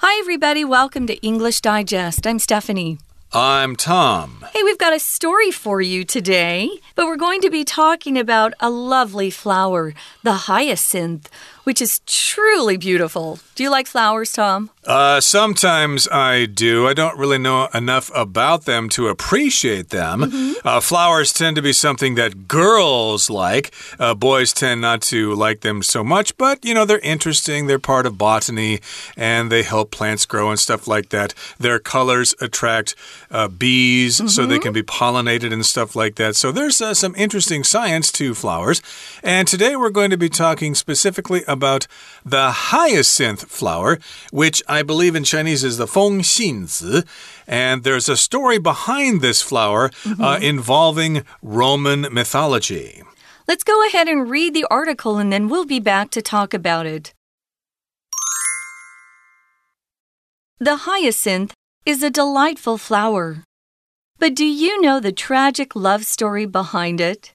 Hi, everybody. Welcome to English Digest. I'm Stephanie. I'm Tom. Hey, we've got a story for you today, but we're going to be talking about a lovely flower, the hyacinth, which is truly beautiful. Do you like flowers, Tom? Uh, sometimes I do. I don't really know enough about them to appreciate them. Mm -hmm. uh, flowers tend to be something that girls like. Uh, boys tend not to like them so much, but you know, they're interesting. They're part of botany and they help plants grow and stuff like that. Their colors attract uh, bees mm -hmm. so they mm-hmm. can be pollinated and stuff like that. So there's uh, some interesting science to flowers. And today we're going to be talking specifically about the hyacinth flower, which I believe in Chinese is the feng xinzi. And there's a story behind this flower mm -hmm. uh, involving Roman mythology. Let's go ahead and read the article and then we'll be back to talk about it. The hyacinth is a delightful flower. But do you know the tragic love story behind it?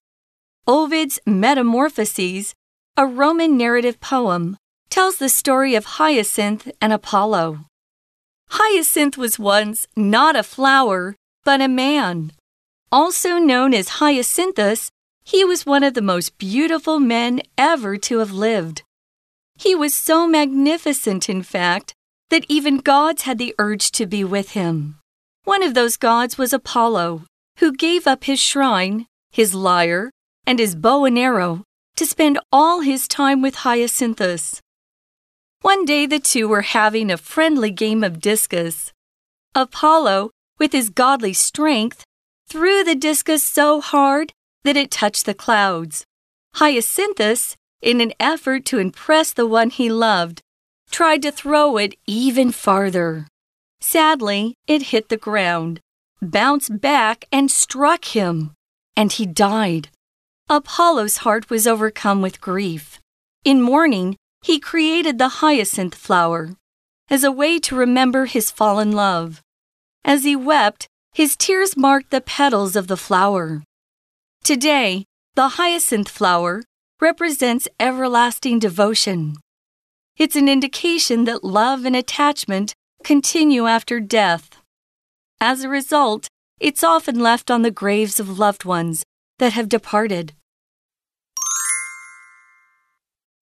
Ovid's Metamorphoses, a Roman narrative poem, tells the story of Hyacinth and Apollo. Hyacinth was once not a flower, but a man. Also known as Hyacinthus, he was one of the most beautiful men ever to have lived. He was so magnificent, in fact, that even gods had the urge to be with him. One of those gods was Apollo, who gave up his shrine, his lyre, and his bow and arrow to spend all his time with Hyacinthus. One day the two were having a friendly game of discus. Apollo, with his godly strength, threw the discus so hard that it touched the clouds. Hyacinthus, in an effort to impress the one he loved, tried to throw it even farther. Sadly, it hit the ground, bounced back, and struck him, and he died. Apollo's heart was overcome with grief. In mourning, he created the hyacinth flower as a way to remember his fallen love. As he wept, his tears marked the petals of the flower. Today, the hyacinth flower represents everlasting devotion. It's an indication that love and attachment continue after death. As a result, it's often left on the graves of loved ones that have departed.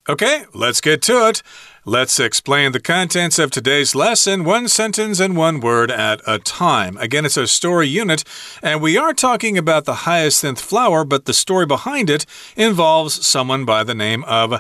Okay, let's get to it. Let's explain the contents of today's lesson, one sentence and one word at a time. Again, it's a story unit, and we are talking about the hyacinth flower, but the story behind it involves someone by the name of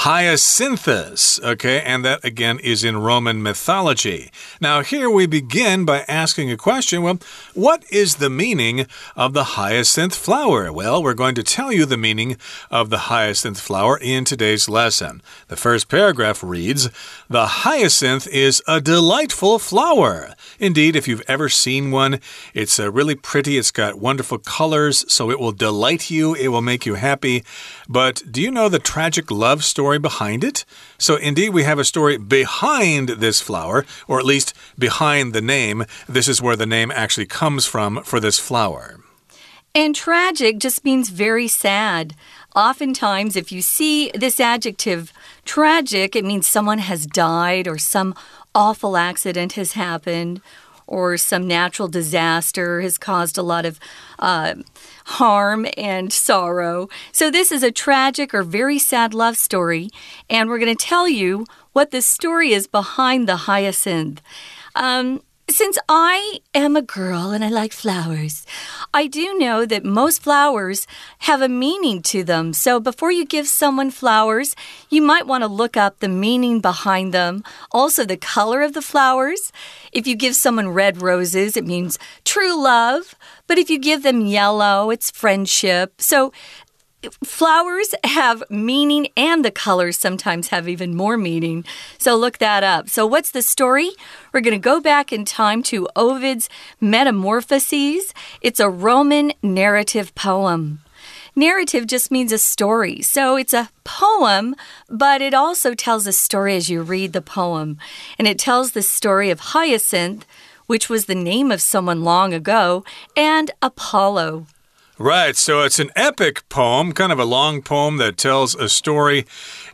Hyacinthus. Okay, and that again is in Roman mythology. Now, here we begin by asking a question well, what is the meaning of the hyacinth flower? Well, we're going to tell you the meaning of the hyacinth flower in today's lesson. The first paragraph reads, The hyacinth is a delightful flower. Indeed, if you've ever seen one, it's uh, really pretty. It's got wonderful colors, so it will delight you, it will make you happy. But do you know the tragic love story behind it? So, indeed, we have a story behind this flower, or at least behind the name. This is where the name actually comes from for this flower. And tragic just means very sad. Oftentimes, if you see this adjective tragic, it means someone has died or some awful accident has happened or some natural disaster has caused a lot of uh, harm and sorrow. So, this is a tragic or very sad love story, and we're going to tell you what the story is behind the hyacinth. Um, since I am a girl and I like flowers, I do know that most flowers have a meaning to them. So before you give someone flowers, you might want to look up the meaning behind them, also the color of the flowers. If you give someone red roses, it means true love. But if you give them yellow, it's friendship. So flowers have meaning and the colors sometimes have even more meaning. So look that up. So, what's the story? We're going to go back in time to Ovid's Metamorphoses. It's a Roman narrative poem. Narrative just means a story. So it's a poem, but it also tells a story as you read the poem. And it tells the story of Hyacinth, which was the name of someone long ago, and Apollo. Right, so it's an epic poem, kind of a long poem that tells a story.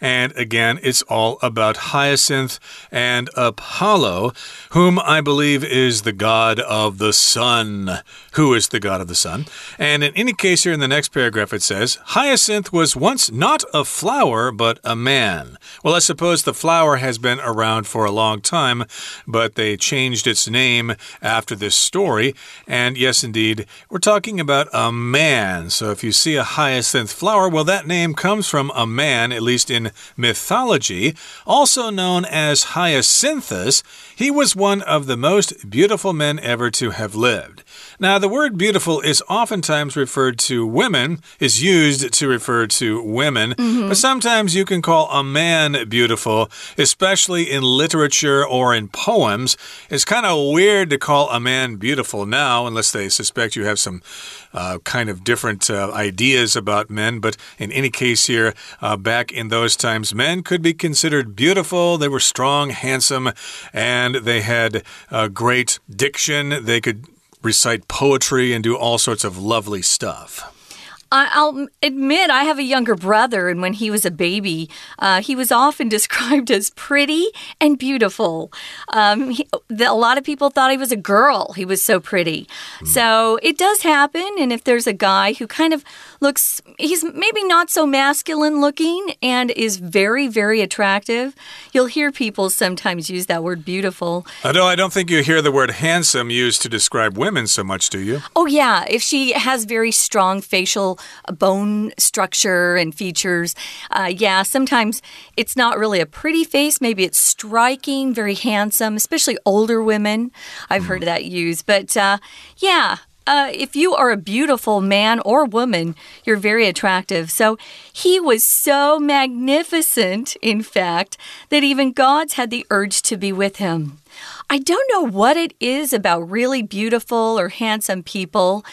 And again, it's all about Hyacinth and Apollo, whom I believe is the god of the sun. Who is the god of the sun? And in any case, here in the next paragraph, it says Hyacinth was once not a flower, but a man. Well, I suppose the flower has been around for a long time, but they changed its name after this story. And yes, indeed, we're talking about a man. So if you see a hyacinth flower, well, that name comes from a man, at least in mythology, also known as Hyacinthus. He was one of the most beautiful men ever to have lived. Now, the word beautiful is oftentimes referred to women, is used to refer to women, mm -hmm. but sometimes you can call a man beautiful, especially in literature or in poems. It's kind of weird to call a man beautiful now, unless they suspect you have some uh, kind of different uh, ideas about men. But in any case, here, uh, back in those times, men could be considered beautiful. They were strong, handsome, and they had great diction. They could recite poetry and do all sorts of lovely stuff. I'll admit I have a younger brother, and when he was a baby, uh, he was often described as pretty and beautiful. Um, he, the, a lot of people thought he was a girl. He was so pretty. Mm. So it does happen. And if there's a guy who kind of looks, he's maybe not so masculine looking and is very, very attractive, you'll hear people sometimes use that word beautiful. Although I don't think you hear the word handsome used to describe women so much, do you? Oh, yeah. If she has very strong facial bone structure and features. Uh, yeah, sometimes it's not really a pretty face. Maybe it's striking, very handsome, especially older women. I've heard that used. But uh, yeah, uh, if you are a beautiful man or woman, you're very attractive. So he was so magnificent, in fact, that even gods had the urge to be with him. I don't know what it is about really beautiful or handsome people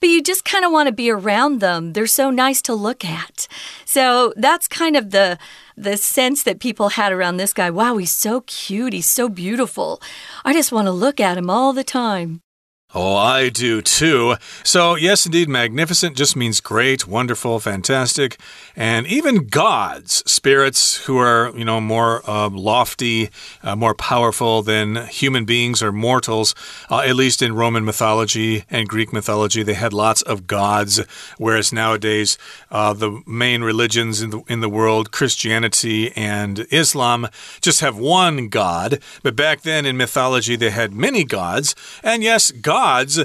but you just kind of want to be around them. They're so nice to look at. So that's kind of the the sense that people had around this guy. Wow, he's so cute. He's so beautiful. I just want to look at him all the time. Oh, I do too. So, yes, indeed, magnificent just means great, wonderful, fantastic. And even gods, spirits who are, you know, more uh, lofty, uh, more powerful than human beings or mortals, uh, at least in Roman mythology and Greek mythology, they had lots of gods. Whereas nowadays, uh, the main religions in the, in the world, Christianity and Islam, just have one god. But back then in mythology, they had many gods. And yes, gods gods,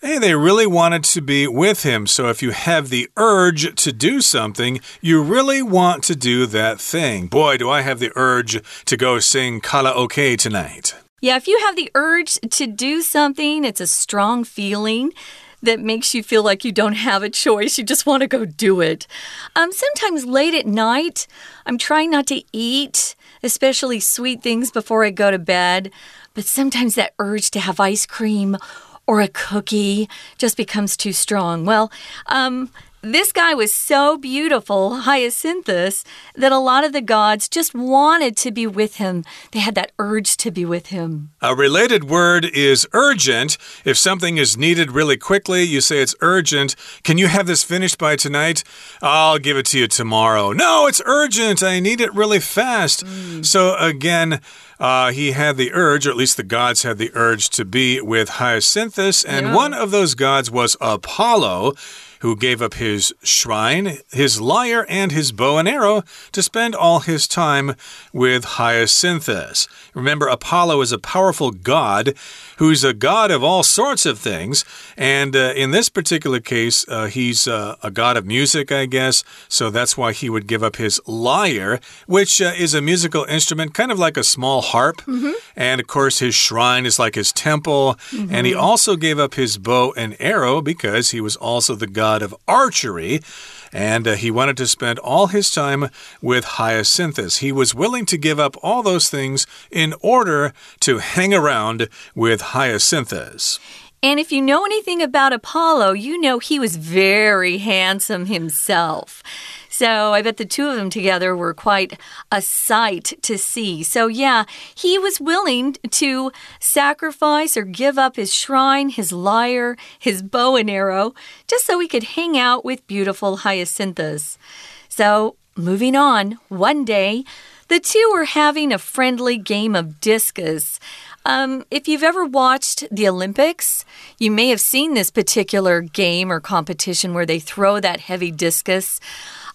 hey, they really wanted to be with him. So if you have the urge to do something, you really want to do that thing. Boy, do I have the urge to go sing karaoke tonight. Yeah, if you have the urge to do something, it's a strong feeling that makes you feel like you don't have a choice. You just want to go do it. Um, sometimes late at night, I'm trying not to eat, especially sweet things, before I go to bed. But sometimes that urge to have ice cream or a cookie just becomes too strong. Well, um, this guy was so beautiful, Hyacinthus, that a lot of the gods just wanted to be with him. They had that urge to be with him. A related word is urgent. If something is needed really quickly, you say it's urgent. Can you have this finished by tonight? I'll give it to you tomorrow. No, it's urgent. I need it really fast. Mm. So, again, uh, he had the urge, or at least the gods had the urge, to be with Hyacinthus, and yeah. one of those gods was Apollo who gave up his shrine, his lyre, and his bow and arrow to spend all his time with Hyacinthus. Remember, Apollo is a powerful god who's a god of all sorts of things. And uh, in this particular case, uh, he's uh, a god of music, I guess. So that's why he would give up his lyre, which uh, is a musical instrument, kind of like a small harp. Mm -hmm. And of course, his shrine is like his temple. Mm -hmm. And he also gave up his bow and arrow because he was also the god god of archery and uh, he wanted to spend all his time with Hyacinthus. He was willing to give up all those things in order to hang around with Hyacinthus. And if you know anything about Apollo, you know he was very handsome himself. So I bet the two of them together were quite a sight to see. So, yeah, he was willing to sacrifice or give up his shrine, his lyre, his bow and arrow, just so he could hang out with beautiful Hyacinthus. So, moving on, one day, the two were having a friendly game of discus. Um, if you've ever watched the Olympics, you may have seen this particular game or competition where they throw that heavy discus.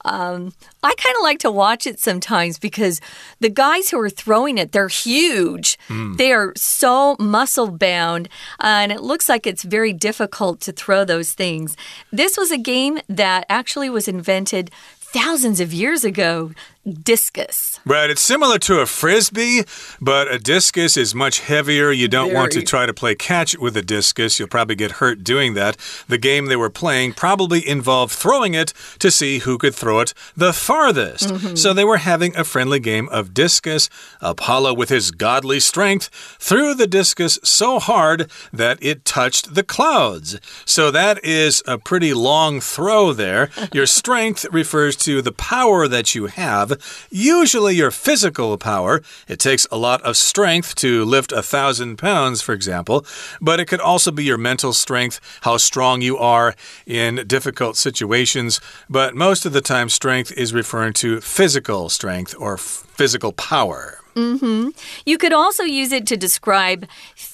Um, I kind of like to watch it sometimes because the guys who are throwing it, they're huge. Mm. They are so muscle bound, uh, and it looks like it's very difficult to throw those things. This was a game that actually was invented thousands of years ago discus. Right. It's similar to a frisbee, but a discus is much heavier. You don't Very. want to try to play catch with a discus. You'll probably get hurt doing that. The game they were playing probably involved throwing it to see who could throw it the farthest. Mm -hmm. So they were having a friendly game of discus. Apollo, with his godly strength, threw the discus so hard that it touched the clouds. So that is a pretty long throw there. Your strength refers to the power that you have usually your physical power. It takes a lot of strength to lift a thousand pounds, for example, but it could also be your mental strength, how strong you are in difficult situations. But most of the time, strength is referring to physical strength or physical power. Mm -hmm. You could also use it to describe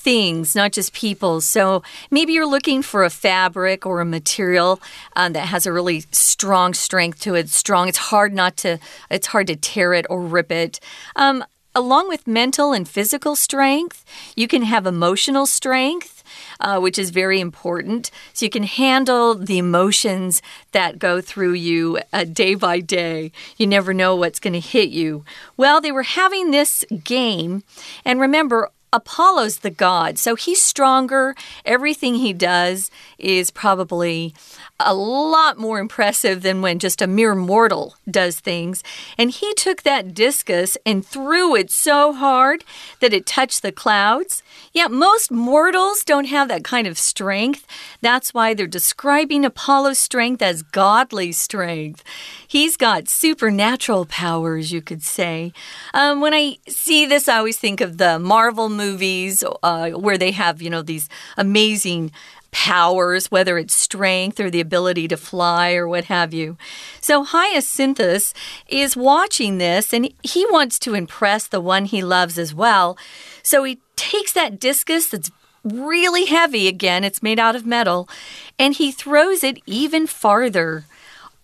things, not just people. So maybe you're looking for a fabric or a material um, that has a really strong strength to it. Strong. It's hard not to. It's hard to tear it or rip it. Um, along with mental and physical strength, you can have emotional strength uh, which is very important. So you can handle the emotions that go through you uh, day by day. You never know what's going to hit you. Well, they were having this game, and remember, Apollo's the god, so he's stronger. Everything he does is probably a lot more impressive than when just a mere mortal does things. And he took that discus and threw it so hard that it touched the clouds. Yeah, most mortals don't have that kind of strength. That's why they're describing Apollo's strength as godly strength. He's got supernatural powers, you could say. Um, when I see this, I always think of the Marvel movies uh, where they have, you know, these amazing powers, whether it's strength or the ability to fly or what have you. So Hyacinthus is watching this and he wants to impress the one he loves as well. So he takes that discus that's really heavy again, it's made out of metal, and he throws it even farther.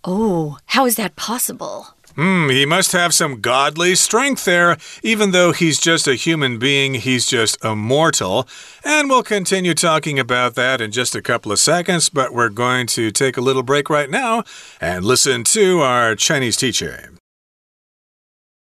Oh, how is that possible? Hmm, he must have some godly strength there. Even though he's just a human being, he's just a mortal. And we'll continue talking about that in just a couple of seconds, but we're going to take a little break right now and listen to our Chinese teacher.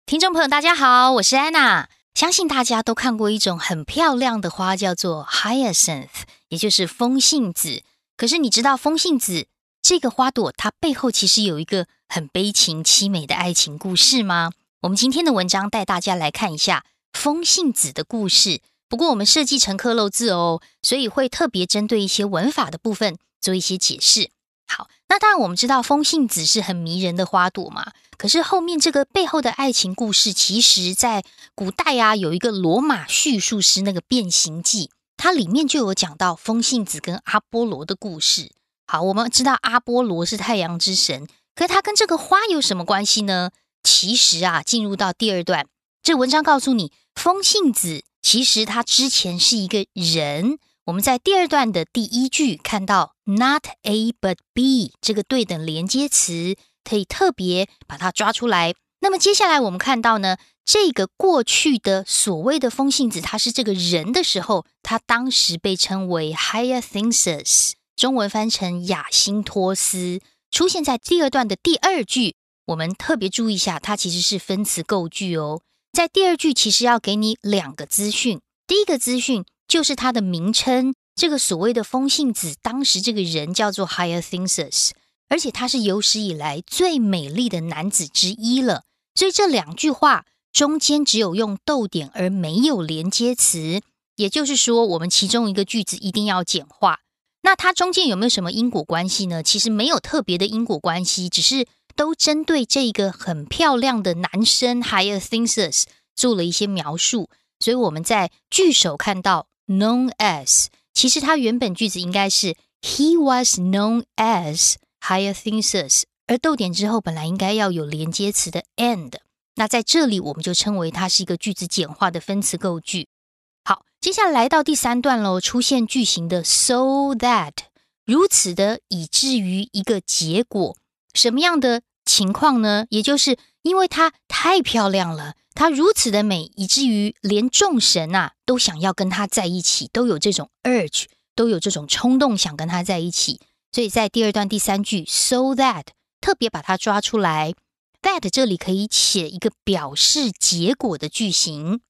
听众朋友，大家好，我是安娜。相信大家都看过一种很漂亮的花，叫做 hyacinth，也就是风信子。可是你知道风信子 这个花朵它背后其实有一个很悲情凄美的爱情故事吗？我们今天的文章带大家来看一下风信子的故事。不过我们设计成刻漏字哦，所以会特别针对一些文法的部分做一些解释。好，那当然我们知道风信子是很迷人的花朵嘛。可是后面这个背后的爱情故事，其实在古代啊有一个罗马叙述诗那个《变形记》，它里面就有讲到风信子跟阿波罗的故事。好，我们知道阿波罗是太阳之神，可他跟这个花有什么关系呢？其实啊，进入到第二段，这文章告诉你，风信子其实他之前是一个人。我们在第二段的第一句看到 not A but B 这个对等连接词，可以特别把它抓出来。那么接下来我们看到呢，这个过去的所谓的风信子，他是这个人的时候，他当时被称为 Hyacinthus。中文翻成雅辛托斯，出现在第二段的第二句。我们特别注意一下，它其实是分词构句哦。在第二句，其实要给你两个资讯。第一个资讯就是它的名称，这个所谓的风信子，当时这个人叫做 Hyacinthus，而且他是有史以来最美丽的男子之一了。所以这两句话中间只有用逗点，而没有连接词。也就是说，我们其中一个句子一定要简化。那它中间有没有什么因果关系呢？其实没有特别的因果关系，只是都针对这个很漂亮的男生 Hyacinthus 做了一些描述。所以我们在句首看到 known as，其实它原本句子应该是 He was known as Hyacinthus，而逗点之后本来应该要有连接词的 and。那在这里我们就称为它是一个句子简化的分词构句。接下来到第三段喽，出现句型的 so that，如此的以至于一个结果，什么样的情况呢？也就是因为它太漂亮了，它如此的美，以至于连众神啊都想要跟它在一起，都有这种 urge，都有这种冲动想跟它在一起。所以在第二段第三句 so that 特别把它抓出来。that 这里可以写一个表示结果的句型。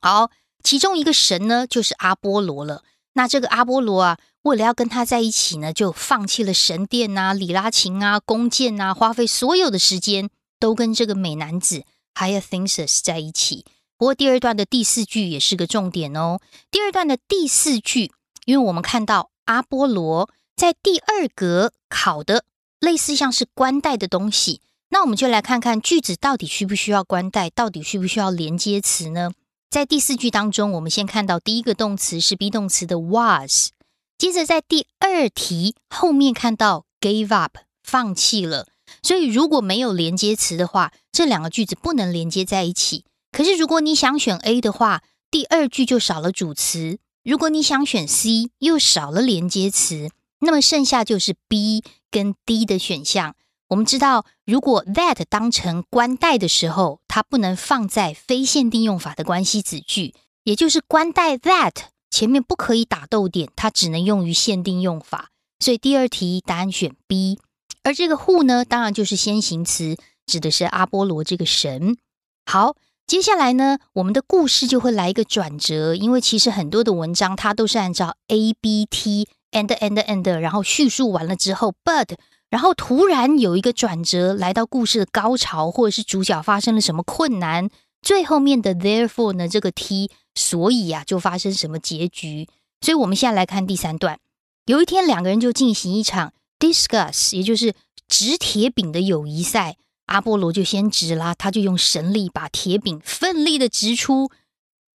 好，其中一个神呢就是阿波罗了。那这个阿波罗啊，为了要跟他在一起呢，就放弃了神殿啊、里拉琴啊、弓箭啊，花费所有的时间都跟这个美男子 Hyacinthus 在一起。不过第二段的第四句也是个重点哦。第二段的第四句，因为我们看到阿波罗在第二格考的类似像是冠带的东西。那我们就来看看句子到底需不需要冠带，到底需不需要连接词呢？在第四句当中，我们先看到第一个动词是 be 动词的 was，接着在第二题后面看到 gave up 放弃了。所以如果没有连接词的话，这两个句子不能连接在一起。可是如果你想选 A 的话，第二句就少了主词；如果你想选 C，又少了连接词，那么剩下就是 B 跟 D 的选项。我们知道，如果 that 当成关带的时候，它不能放在非限定用法的关系子句，也就是关带 that 前面不可以打逗点，它只能用于限定用法。所以第二题答案选 B。而这个 who 呢，当然就是先行词，指的是阿波罗这个神。好，接下来呢，我们的故事就会来一个转折，因为其实很多的文章它都是按照 A B T and and and，然后叙述完了之后，but。然后突然有一个转折，来到故事的高潮，或者是主角发生了什么困难，最后面的 therefore 呢？这个 T，所以啊，就发生什么结局？所以我们现在来看第三段。有一天，两个人就进行一场 discuss，也就是掷铁饼的友谊赛。阿波罗就先掷啦，他就用神力把铁饼奋力的掷出，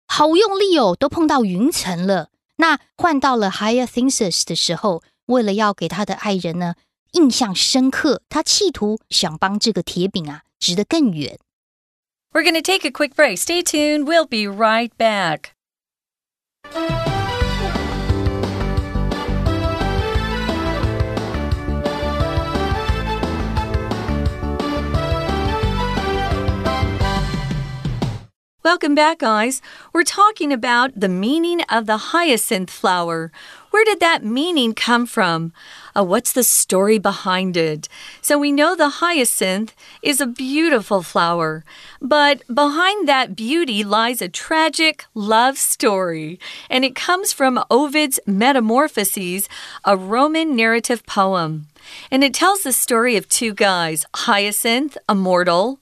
好用力哦，都碰到云层了。那换到了 Higher Thinsus 的时候，为了要给他的爱人呢？印象深刻，他企图想帮这个铁饼啊指得更远。We're going to take a quick break. Stay tuned. We'll be right back. Welcome back, guys. We're talking about the meaning of the hyacinth flower. Where did that meaning come from? Uh, what's the story behind it? So we know the hyacinth is a beautiful flower, but behind that beauty lies a tragic love story, and it comes from Ovid's Metamorphoses, a Roman narrative poem. And it tells the story of two guys Hyacinth, a mortal,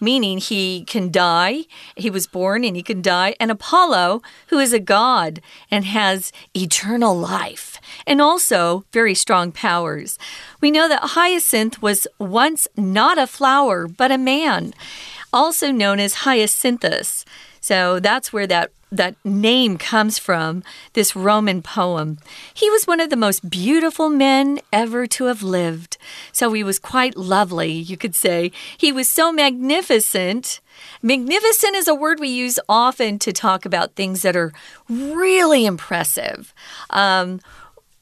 meaning he can die. He was born and he can die. And Apollo, who is a god and has eternal life and also very strong powers. We know that Hyacinth was once not a flower, but a man, also known as Hyacinthus. So that's where that that name comes from this Roman poem. He was one of the most beautiful men ever to have lived. So he was quite lovely, you could say. He was so magnificent. Magnificent is a word we use often to talk about things that are really impressive. Um,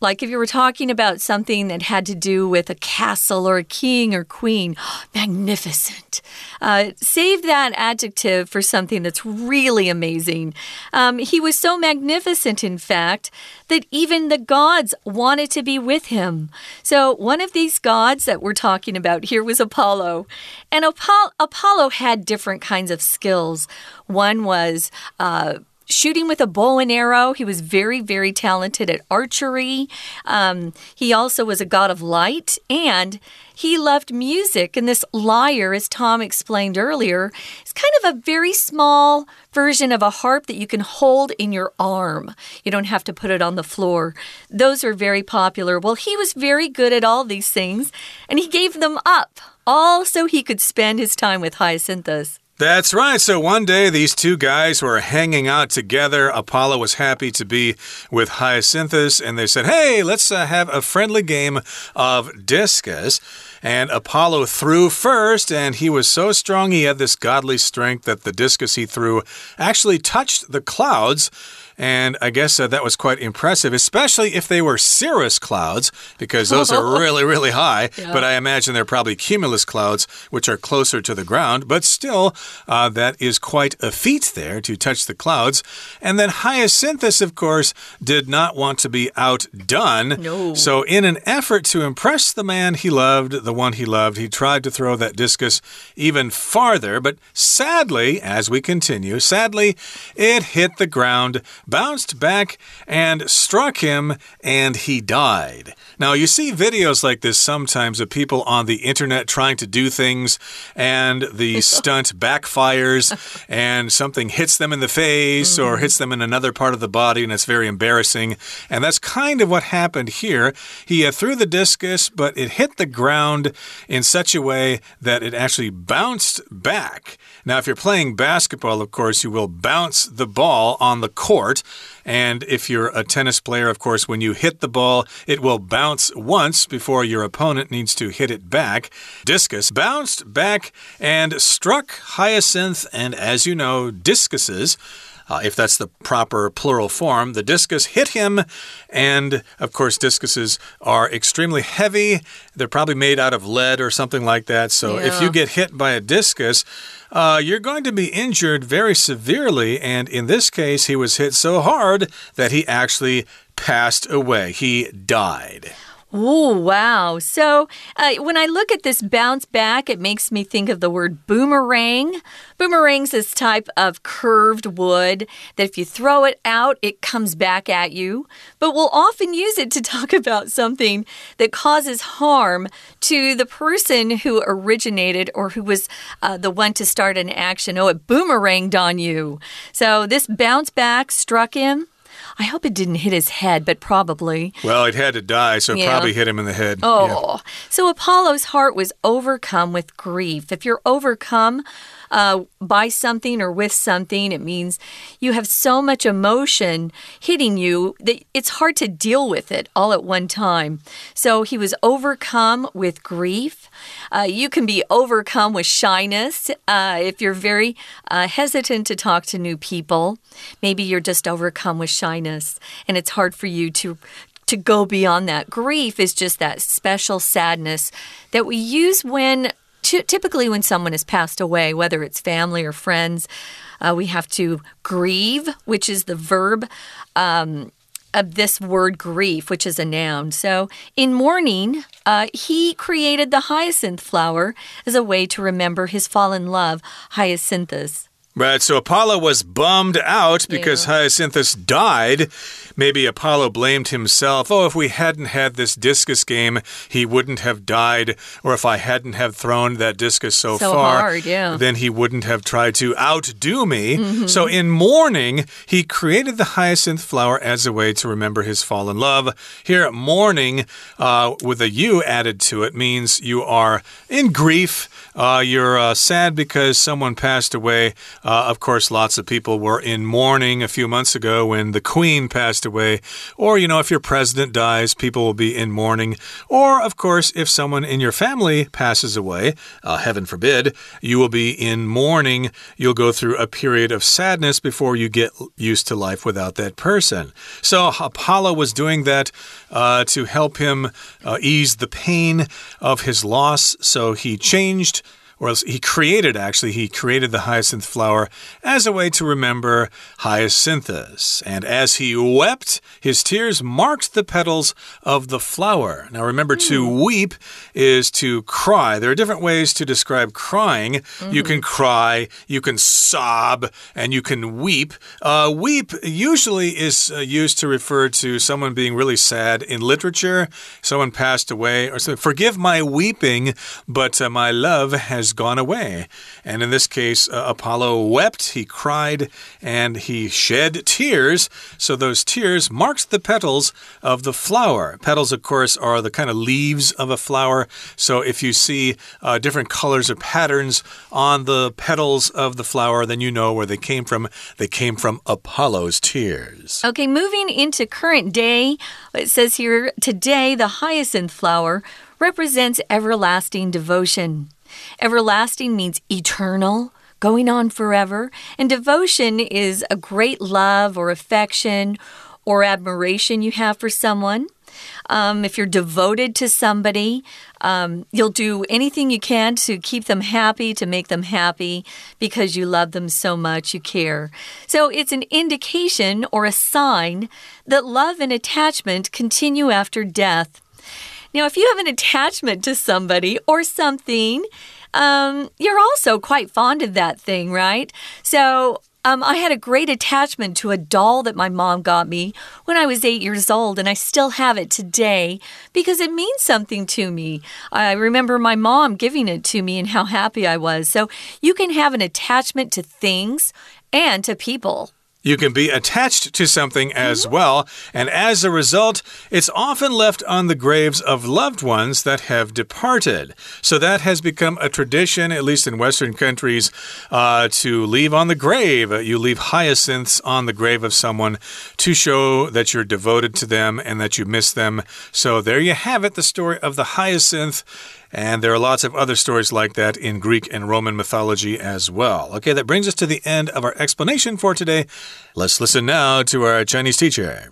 like if you were talking about something that had to do with a castle or a king or queen, magnificent. Uh, save that adjective for something that's really amazing. Um, he was so magnificent, in fact, that even the gods wanted to be with him. So, one of these gods that we're talking about here was Apollo. And Apollo, Apollo had different kinds of skills. One was uh, shooting with a bow and arrow. He was very, very talented at archery. Um, he also was a god of light and he loved music. And this lyre, as Tom explained earlier, is kind of a very small version of a harp that you can hold in your arm. You don't have to put it on the floor. Those are very popular. Well, he was very good at all these things and he gave them up all so he could spend his time with Hyacinthus. That's right. So one day these two guys were hanging out together. Apollo was happy to be with Hyacinthus, and they said, Hey, let's uh, have a friendly game of discus. And Apollo threw first, and he was so strong, he had this godly strength that the discus he threw actually touched the clouds. And I guess uh, that was quite impressive, especially if they were cirrus clouds, because those are really, really high. Yeah. But I imagine they're probably cumulus clouds, which are closer to the ground. But still, uh, that is quite a feat there to touch the clouds. And then Hyacinthus, of course, did not want to be outdone. No. So, in an effort to impress the man he loved, the one he loved, he tried to throw that discus even farther. But sadly, as we continue, sadly, it hit the ground bounced back and struck him, and he died. Now, you see videos like this sometimes of people on the internet trying to do things, and the stunt backfires, and something hits them in the face mm. or hits them in another part of the body, and it's very embarrassing. And that's kind of what happened here. He uh, threw the discus, but it hit the ground in such a way that it actually bounced back. Now, if you're playing basketball, of course, you will bounce the ball on the court. And if you're a tennis player, of course, when you hit the ball, it will bounce once before your opponent needs to hit it back. Discus bounced back and struck Hyacinth, and as you know, discuses uh, if that's the proper plural form. The discus hit him, and of course, discuses are extremely heavy. They're probably made out of lead or something like that. So yeah. if you get hit by a discus, uh, you're going to be injured very severely. And in this case, he was hit so hard that he actually passed away. He died. Oh, wow. So uh, when I look at this bounce back, it makes me think of the word boomerang. Boomerang's this type of curved wood that if you throw it out, it comes back at you. But we'll often use it to talk about something that causes harm to the person who originated or who was uh, the one to start an action. Oh, it boomeranged on you. So this bounce back struck him. I hope it didn't hit his head, but probably. Well, it had to die, so it yeah. probably hit him in the head. Oh. Yeah. So Apollo's heart was overcome with grief. If you're overcome, uh, by something or with something. It means you have so much emotion hitting you that it's hard to deal with it all at one time. So he was overcome with grief. Uh, you can be overcome with shyness uh, if you're very uh, hesitant to talk to new people. Maybe you're just overcome with shyness and it's hard for you to to go beyond that. Grief is just that special sadness that we use when typically when someone has passed away, whether it's family or friends, uh, we have to grieve, which is the verb. Um, of this word grief, which is a noun. So, in mourning, uh, he created the hyacinth flower as a way to remember his fallen love, Hyacinthus. Right, so Apollo was bummed out because yeah. Hyacinthus died. Maybe Apollo blamed himself. Oh, if we hadn't had this discus game, he wouldn't have died. Or if I hadn't have thrown that discus so, so far, hard, yeah. then he wouldn't have tried to outdo me. Mm -hmm. So in mourning, he created the hyacinth flower as a way to remember his fallen love. Here, mourning uh, with a U added to it means you are in grief. Uh, you're uh, sad because someone passed away. Uh, of course, lots of people were in mourning a few months ago when the Queen passed away. Or, you know, if your president dies, people will be in mourning. Or, of course, if someone in your family passes away, uh, heaven forbid, you will be in mourning. You'll go through a period of sadness before you get used to life without that person. So, Apollo was doing that uh, to help him uh, ease the pain of his loss. So, he changed or else he created actually, he created the hyacinth flower as a way to remember Hyacinthus. And as he wept, his tears marked the petals of the flower. Now remember, mm. to hmm. weep is to cry. There are different ways to describe crying. Mm -hmm. You can cry, you can sob, and you can weep. Uh, weep usually is uh, used to refer to someone being really sad in literature. Someone passed away, or something. Forgive my weeping, but uh, my love has gone away. And in this case, uh, Apollo wept, he cried, and he shed tears. So those tears marked the petals of the flower. Petals, of course, are the kind of leaves of a flower. So if you see uh, different colors or patterns on the petals of the flower, then you know where they came from. They came from Apollo's tears. Okay, moving into current day, it says here today the hyacinth flower represents everlasting devotion. Everlasting means eternal, going on forever, and devotion is a great love or affection or admiration you have for someone. Um, if you're devoted to somebody, um, you'll do anything you can to keep them happy, to make them happy, because you love them so much, you care. So it's an indication or a sign that love and attachment continue after death. Now, if you have an attachment to somebody or something, um, you're also quite fond of that thing, right? So, um, I had a great attachment to a doll that my mom got me when I was eight years old, and I still have it today because it means something to me. I remember my mom giving it to me and how happy I was. So you can have an attachment to things and to people. You can be attached to something as mm -hmm. well, and as a result, it's often left on the graves of loved ones that have departed. So that has become a tradition, at least in Western countries, uh, to leave on the grave. You leave hyacinths on the grave of someone to show that you're devoted to them and that you miss them. So there you have it the story of the hyacinth. And there are lots of other stories like that in Greek and Roman mythology as well. Okay, that brings us to the end of our explanation for today. Let's listen now to our Chinese teacher.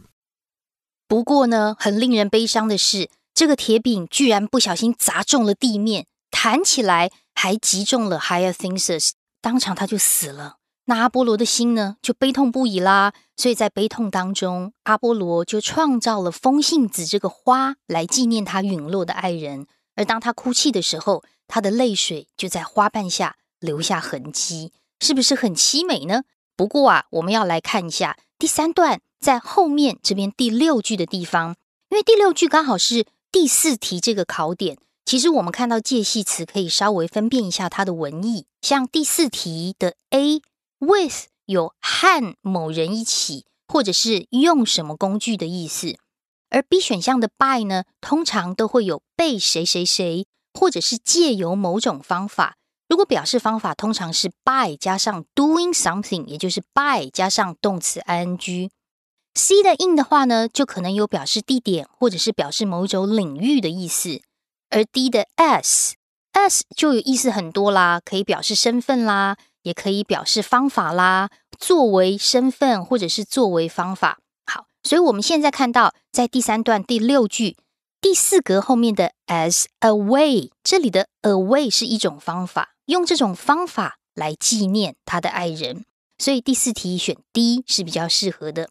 不过呢，很令人悲伤的是，这个铁饼居然不小心砸中了地面，弹起来还击中了 Hyacinthus，当场他就死了。那阿波罗的心呢，就悲痛不已啦。所以在悲痛当中，阿波罗就创造了风信子这个花来纪念他陨落的爱人。 而当他哭泣的时候，他的泪水就在花瓣下留下痕迹，是不是很凄美呢？不过啊，我们要来看一下第三段，在后面这边第六句的地方，因为第六句刚好是第四题这个考点。其实我们看到介系词，可以稍微分辨一下它的文意。像第四题的 A with 有和某人一起，或者是用什么工具的意思。而 B 选项的 by 呢，通常都会有被谁谁谁，或者是借由某种方法。如果表示方法通常是 by 加上 doing something，也就是 by 加上动词 ing。C 的 in 的话呢，就可能有表示地点，或者是表示某种领域的意思。而 D 的 s s 就有意思很多啦，可以表示身份啦，也可以表示方法啦，作为身份或者是作为方法。所以我们现在看到，在第三段第六句第四格后面的 as a way，这里的 a way 是一种方法，用这种方法来纪念他的爱人。所以第四题选 D 是比较适合的。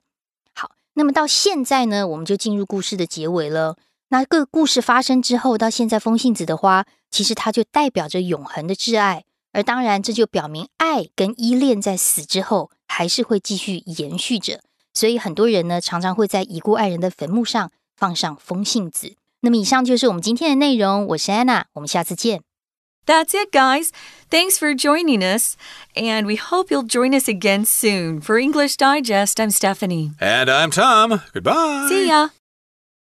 好，那么到现在呢，我们就进入故事的结尾了。那个故事发生之后，到现在风信子的花，其实它就代表着永恒的挚爱，而当然这就表明爱跟依恋在死之后还是会继续延续着。所以很多人呢，常常会在已故爱人的坟墓上放上风信子。那么以上就是我们今天的内容。我是安娜，我们下次见。That's it, guys. Thanks for joining us, and we hope you'll join us again soon. For English Digest, I'm Stephanie. And I'm Tom. Goodbye. See ya.